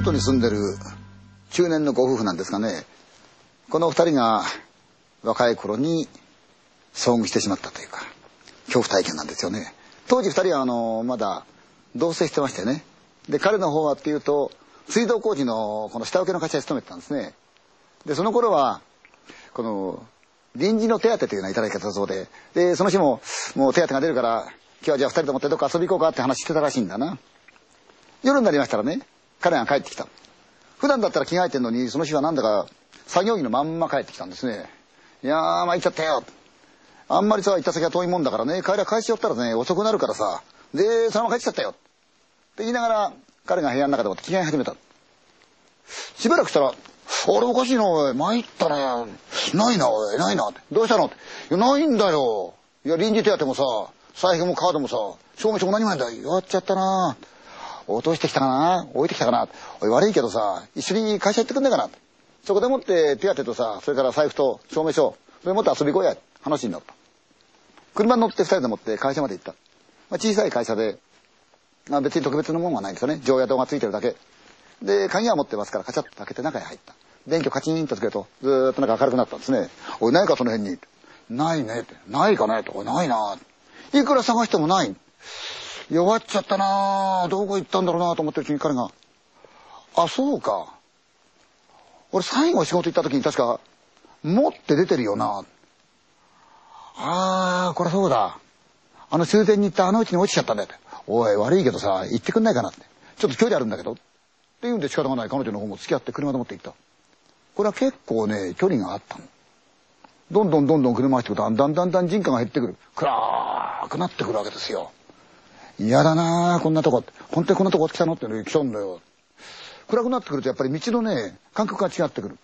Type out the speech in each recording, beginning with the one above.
京都に住んでる中年のご夫婦なんですがね。この二人が若い頃に遭遇してしまったというか恐怖体験なんですよね。当時二人はあのまだ同棲してましてね。で彼の方はっていうと水道工事のこの下請けの会社に勤めてたんですね。でその頃はこの臨時の手当というようないただき方だそうで。でその日ももう手当が出るから今日はじゃあ二人ともってどっか遊び行こうかって話してたらしいんだな。夜になりましたらね彼が帰ってきた。普段だったら着替えてんのにその日はなんだか作業着のまんま帰ってきたんですね。いやー参っちゃったよ。あんまりさ行った先は遠いもんだからね帰りは返しよったらね遅くなるからさでそのまま帰っちゃったよ。って言いながら彼が部屋の中でも着替え始めた。しばらくしたら「あれおかしいなおい。参ったねないなおい。ないな」って「どうしたの?」って「いやないんだよ。いや臨時手当もさ財布もカードもさ証明書も何もないんだ。やっちゃったな。落としてきたかな？置いてきたかな？おい悪いけどさ一緒に会社行ってくんねえかな？そこでもって手当とさそれから財布と証明書それ持って遊び行こうや。話になった。車に乗って二人でもって会社まで行った、まあ、小さい会社で、まあ、別に特別なものはないんですよね。常夜灯がついてるだけ。で鍵は持ってますからカチャッと開けて中に入った。電気をカチンとつけるとずっとなんか明るくなったんですね「おいないかその辺に」ないね」って「ないかね」とか「ないな」いくら探してもない。弱っちゃったなどこ行ったんだろうなと思ってるうちに彼が「あそうか。俺最後仕事行った時に確か持って出てるよな」ああこれそうだ。あの終点に行ったあのうちに落ちちゃったんだよ。って「おい悪いけどさ行ってくんないかな」って「ちょっと距離あるんだけど」って言うんで仕方がない。彼女の方も付き合って車で持って行った。これは結構ね距離があったの。どんどんどんどん車走ってくるとだんだんだん人家が減ってくる。暗くなってくるわけですよ。嫌だなあこんなとこ。って本当にこんなとこ来たのってね来たんだよ。暗くなってくるとやっぱり道のね感覚が違ってくる。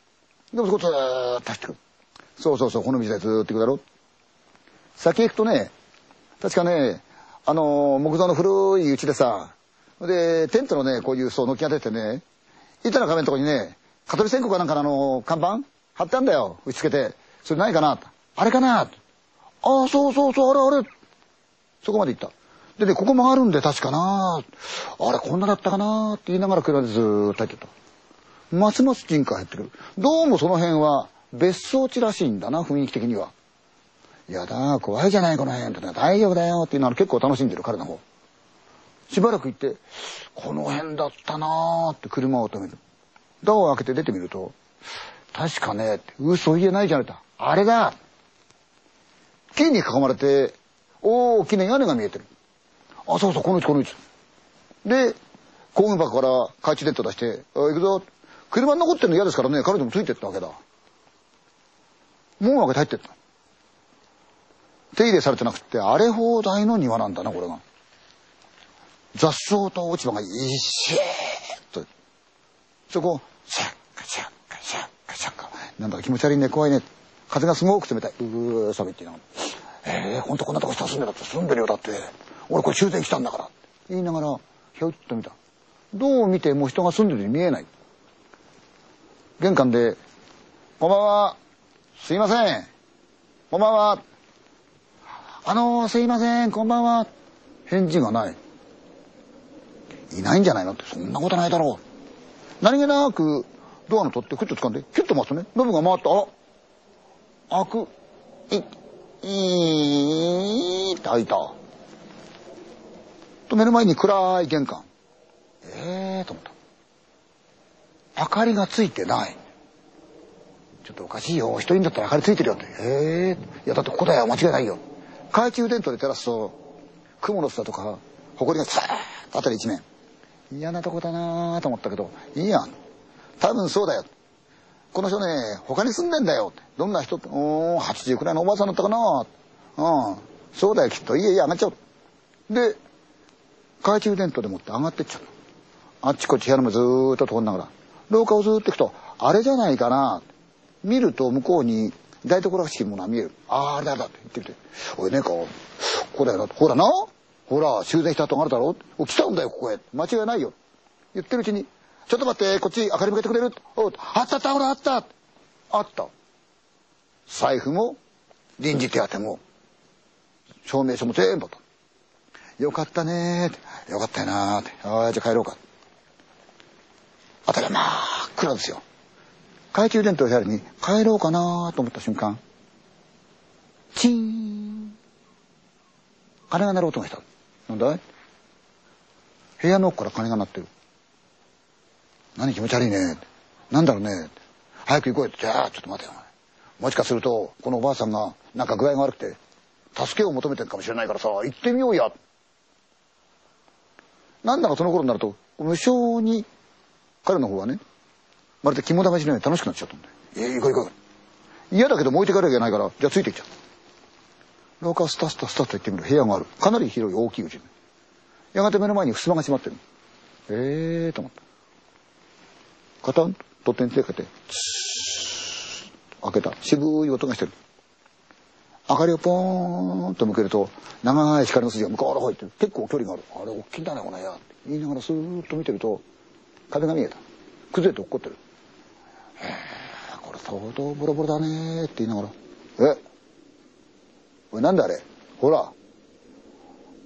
でもそこずーっと走ってくる。そうそうそうこの道でずーっと行くだろ。先行くとね確かねあの木造の古い家でさでテントのねこういうそう軒が出てね板の壁のとこにね蚊取線香かなんかのあの看板貼ってあんだよ。打ち付けて。それないかなあれかなああそうそうそうあれあれそこまで行った。でねここ曲がるんで確かな。あれこんなだったかな。って言いながら車でずーっと入ってた。ますます人家入ってくる。どうもその辺は別荘地らしいんだな雰囲気的には「やだ怖いじゃないこの辺」って。大丈夫だよ」っていうのは結構楽しんでる彼の方。しばらく行って「この辺だったな」って車を止める。ドアを開けて出てみると「確かね」嘘言えないじゃないかあれだ。木に囲まれて大きな屋根が見えてる。あそうそうこのうちこのうちで工具箱から懐中電灯出して「あ行くぞ」車に残ってるの嫌ですからね。彼女もついてったわけだ。門を開けて入ってった。手入れされてなくて荒れ放題の庭なんだなこれが。雑草と落ち葉が一シーッと。そこシャッカシャッカシャッカシャッカ。なんだか気持ち悪いね怖いね。風がすごく冷たい。うー寒いっていながら「えー、ほんとこんなとこ人住んでるって住んでるよだって。俺これ終点来たんだから」って言いながらひょいっと見た。どう見ても人が住んでるように見えない。玄関で「こんばんは。すいません。こんばんは。あのー、すいません。こんばんは」返事がない。いないんじゃないのって。そんなことないだろう。何気なくドアの取ってクッと掴んでキュッと回すねノブが回ってあ開く。いいーって開いたと目の前に暗い玄関ええー、と思った明かりがついてないちょっとおかしいよ一人だったら明かりついてるよってええー、いやだってここだよ間違いないよ懐中電灯で照らすと蜘蛛の巣だとか埃がさーッと辺り一面嫌なとこだなーと思ったけどいいやん多分そうだよこの人ね他に住んでんだよどんな人って。お80くらいのおばあさんだったかな。うん。そうだよきっと。いいえいい上がっちゃう。で懐中電灯でもって上がってっちゃう。あっちこっち部屋のもずーっと通りながら。廊下をずーっと行くとあれじゃないかな。見ると向こうに台所らしきものが見える。あああれだだって言ってみて。おいねえかここだよな。ほらな。ほら修繕した跡があるだろ来たんだよここへ。間違いないよ。言ってるうちにちょっと待ってこっち明かり向けてくれる？おあったあったほらあった。あった。財布も臨時手当も証明書も全部とよかったねーって。よかったよなーって。ああじゃあ帰ろうか。辺りは真っ暗ですよ。懐中電灯を部屋に帰ろうかなーと思った瞬間、チーン。鐘が鳴る音がした。なんだい？部屋の奥から鐘が鳴ってる。何気持ち悪いね。なんだろうね。早く行こうよ。じゃあ、ちょっと待てよ。もしかすると、このおばあさんがなんか具合が悪くて、助けを求めてるかもしれないからさ、行ってみようや。なんだかその頃になると、無性に彼の方はね、まるで肝試しのように楽しくなっちゃったんだよ。ええ、行こう行こう。嫌だけどもう置いてかなきゃいけないから、じゃあついていっちゃう。廊下スタスタスタと行ってみる部屋がある。かなり広い大きいうちやがて目の前に襖が閉まってる。ええー、と思った。カタンと点手かけて、開けた。渋い音がしてる。明かりをポーンと向けると、長い光の筋が向こうの方行ってる。結構距離がある。あれ、大きいんだね、この部屋。って言いながらスーッと見てると、壁が見えた。崩れて落っこってる。へえ、これ相当ボロボロだねって言いながら。え？これなんだあれ？ほら。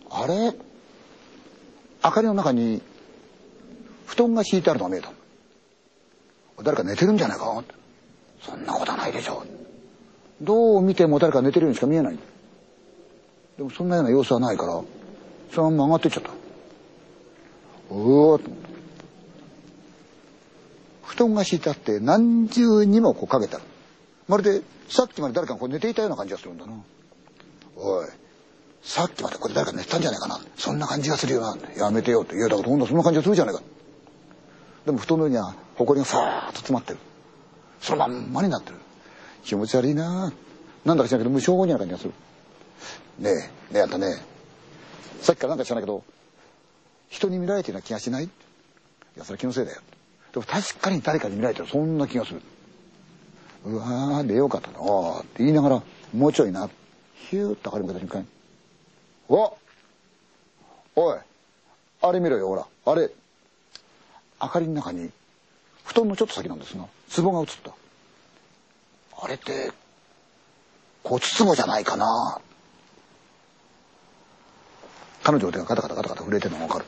あれ？明かりの中に布団が敷いてあるのが見えた。誰か寝てるんじゃないか？そんなことはないでしょう。どう見ても誰か寝てるようにしか見えない。でもそんなような様子はないから、そのまま上がってっちゃった。うわっ布団が敷いてあって何重にもこうかけたまるでさっきまで誰かがこう寝ていたような感じがするんだな。おい、さっきまでこれ誰か寝てたんじゃないかな。そんな感じがするよな。やめてよって。いや、だから今度そんな感じがするじゃないか。でも布団の上には埃がさーっと詰まってる。そのまんまになってる。気持ち悪いななんだか知らないけど無性にな感じがする。ねえ、ねえあんたね、さっきからなんか知らないけど、人に見られてるような気がしない？いや、それ気のせいだよ。でも確かに誰かに見られてるそんな気がする。うわー、でようかったなって言いながら、もうちょいな。ヒューッと明かり向けた瞬間に。おおい、あれ見ろよ、ほら。あれ。明かりの中に、布団のちょっと先なんですが、壺が映った。あれって、骨壺じゃないかな。彼女の手がガタガタガタガタ震えてるのがわかる。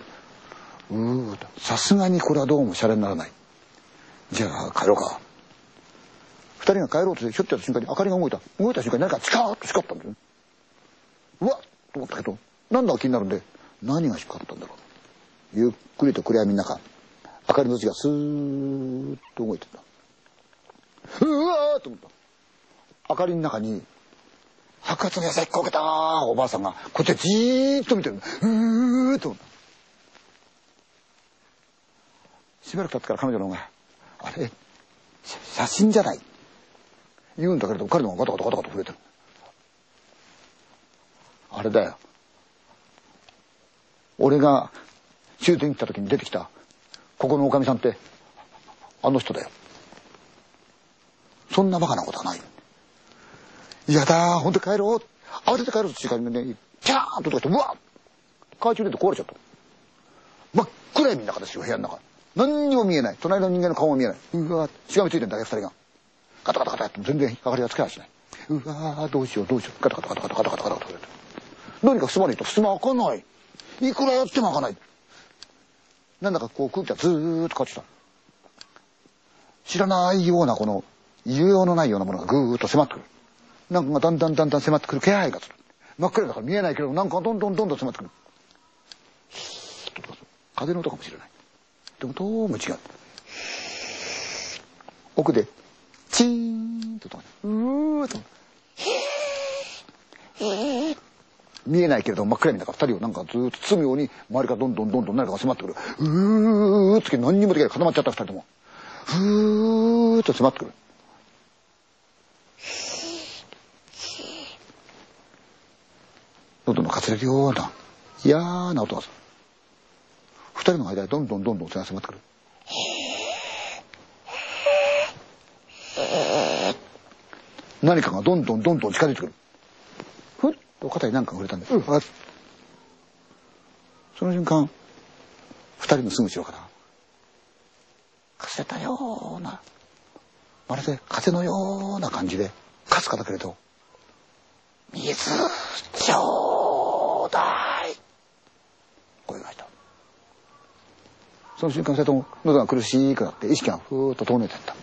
うーさすがにこれはどうもシャレにならない。じゃあ帰ろうか。二人が帰ろうとしてひょっとやった瞬間に明かりが動いた。動いた瞬間に何かチカーッと光ったんだよ。うわっと思ったけど、なんだか気になるんで、何が光ったんだろう。ゆっくりと暗闇の中、明かりの字がスーッと動いてた。うわーと思った。明かりの中に、白髪の優しくこけたおばあさんが、こっちじーっと見てる。うーっと思った。しばらく経ってから彼女の方が、あれ、写真じゃない。言うんだけれども、彼の方がガタガタガタガタ震えてる。あれだよ。俺が終点に行った時に出てきた、ここのおかみさんって、あの人だよ。そんなバカなことはない。嫌だほんと帰ろう。慌てて帰ろうとしてからね、キャーンととかして、うわっ懐中電灯壊れちゃった。真っ暗闇の中ですよ、部屋の中。何にも見えない。隣の人間の顔も見えない。うわしがみついてんだけ、二人が。ガタガタガタって全然明かりがつけないしない。うわどうしようどうしよう。ガタガタガタガタガタガタガタガタ。どうにか襖にと襖開かない。いくらやっても開かない。なんだかこう空気がずーっと変わってきた。知らないようなこの、異様のないようなものがぐーっと迫ってくる。なんかだんだんだんだん迫ってくる気配がする。真っ暗だから見えないけど、なんかどんどんどんどん迫ってくる。風の音かもしれない。でもどうも違う。奥で、チーンととうーっと。見えないけれども真っ暗闇だから二人をなんかずっと包むように周りからどんどんどんどん何かが迫ってくる。うーっつけ何にもできない固まっちゃった二人とも。ふーっと迫ってくる。喉のかすれるような嫌な音がする。二人の間でどんどんどんどんそれが迫ってくる。何かがどんどんどんどん近づいてくる。肩に何かが触れたんです。うん、その瞬間、二人のすぐ後ろから、かすれたような、まるで風のような感じで、かすかだけれど、水ちょうだい声がした。その瞬間二人とも喉が苦しくなって意識がふーっと遠のいていった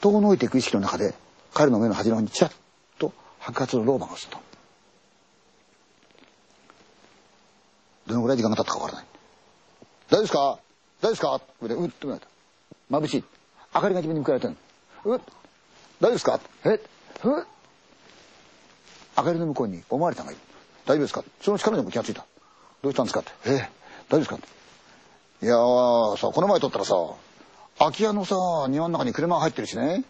遠のいていく意識の中で彼の目の端の方にチラッと白髪のローマが映ったどのぐらい時間が経ったかわからない。大丈夫ですか？大丈夫ですか？ってうっとなった眩しい。明かりが自分に向かわれてるうっ。大丈夫ですか？え？ふっ。明かりの向こうにおまわりさんがいる。大丈夫ですか？その力にも気がついた。どうしたんですか？って。え？大丈夫ですか？いやーさこの前撮ったらさ空き家のさ庭の中に車が入ってるしね。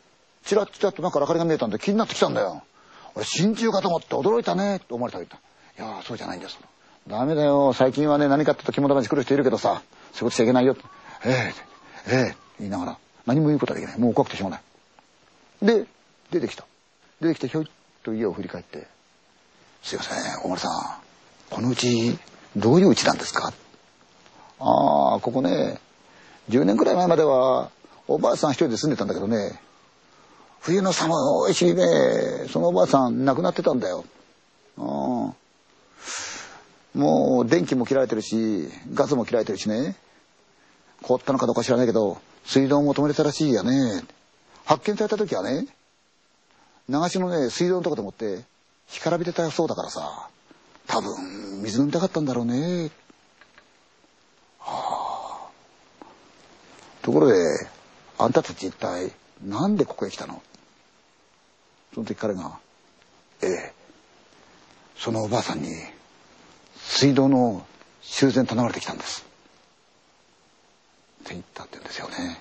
チラッチラッとなんか明かりが見えたんで気になってきたんだよ。俺真鍮かと思って驚いたね。って思われたが言ったいやそうじゃないんですダメだよ。最近はね何かって言うと肝試し来る人いるけどさそういうことしちゃいけないよ。ってええええ言いながら。何も言うことはできない。もう怖くてしょうがない。で出てきた。出てきてひょいっと家を振り返って「すいません大丸さん。このうちどういううちなんですか?」ああここね10年くらい前まではおばあさん一人で住んでたんだけどね。冬の寒い日にねそのおばあさん亡くなってたんだよ。あもう電気も切られてるしガスも切られてるしね。凍ったのかどうか知らないけど水道も止めれたらしいやね。発見された時はね流しのね水道のとこでもって干からびてたそうだからさ多分水飲みたかったんだろうね。はあ。ところであんたたち一体なんでここへ来たの？その時彼が「ええ。そのおばあさんに水道の修繕頼まれてきたんです」って言ったって言うんですよね。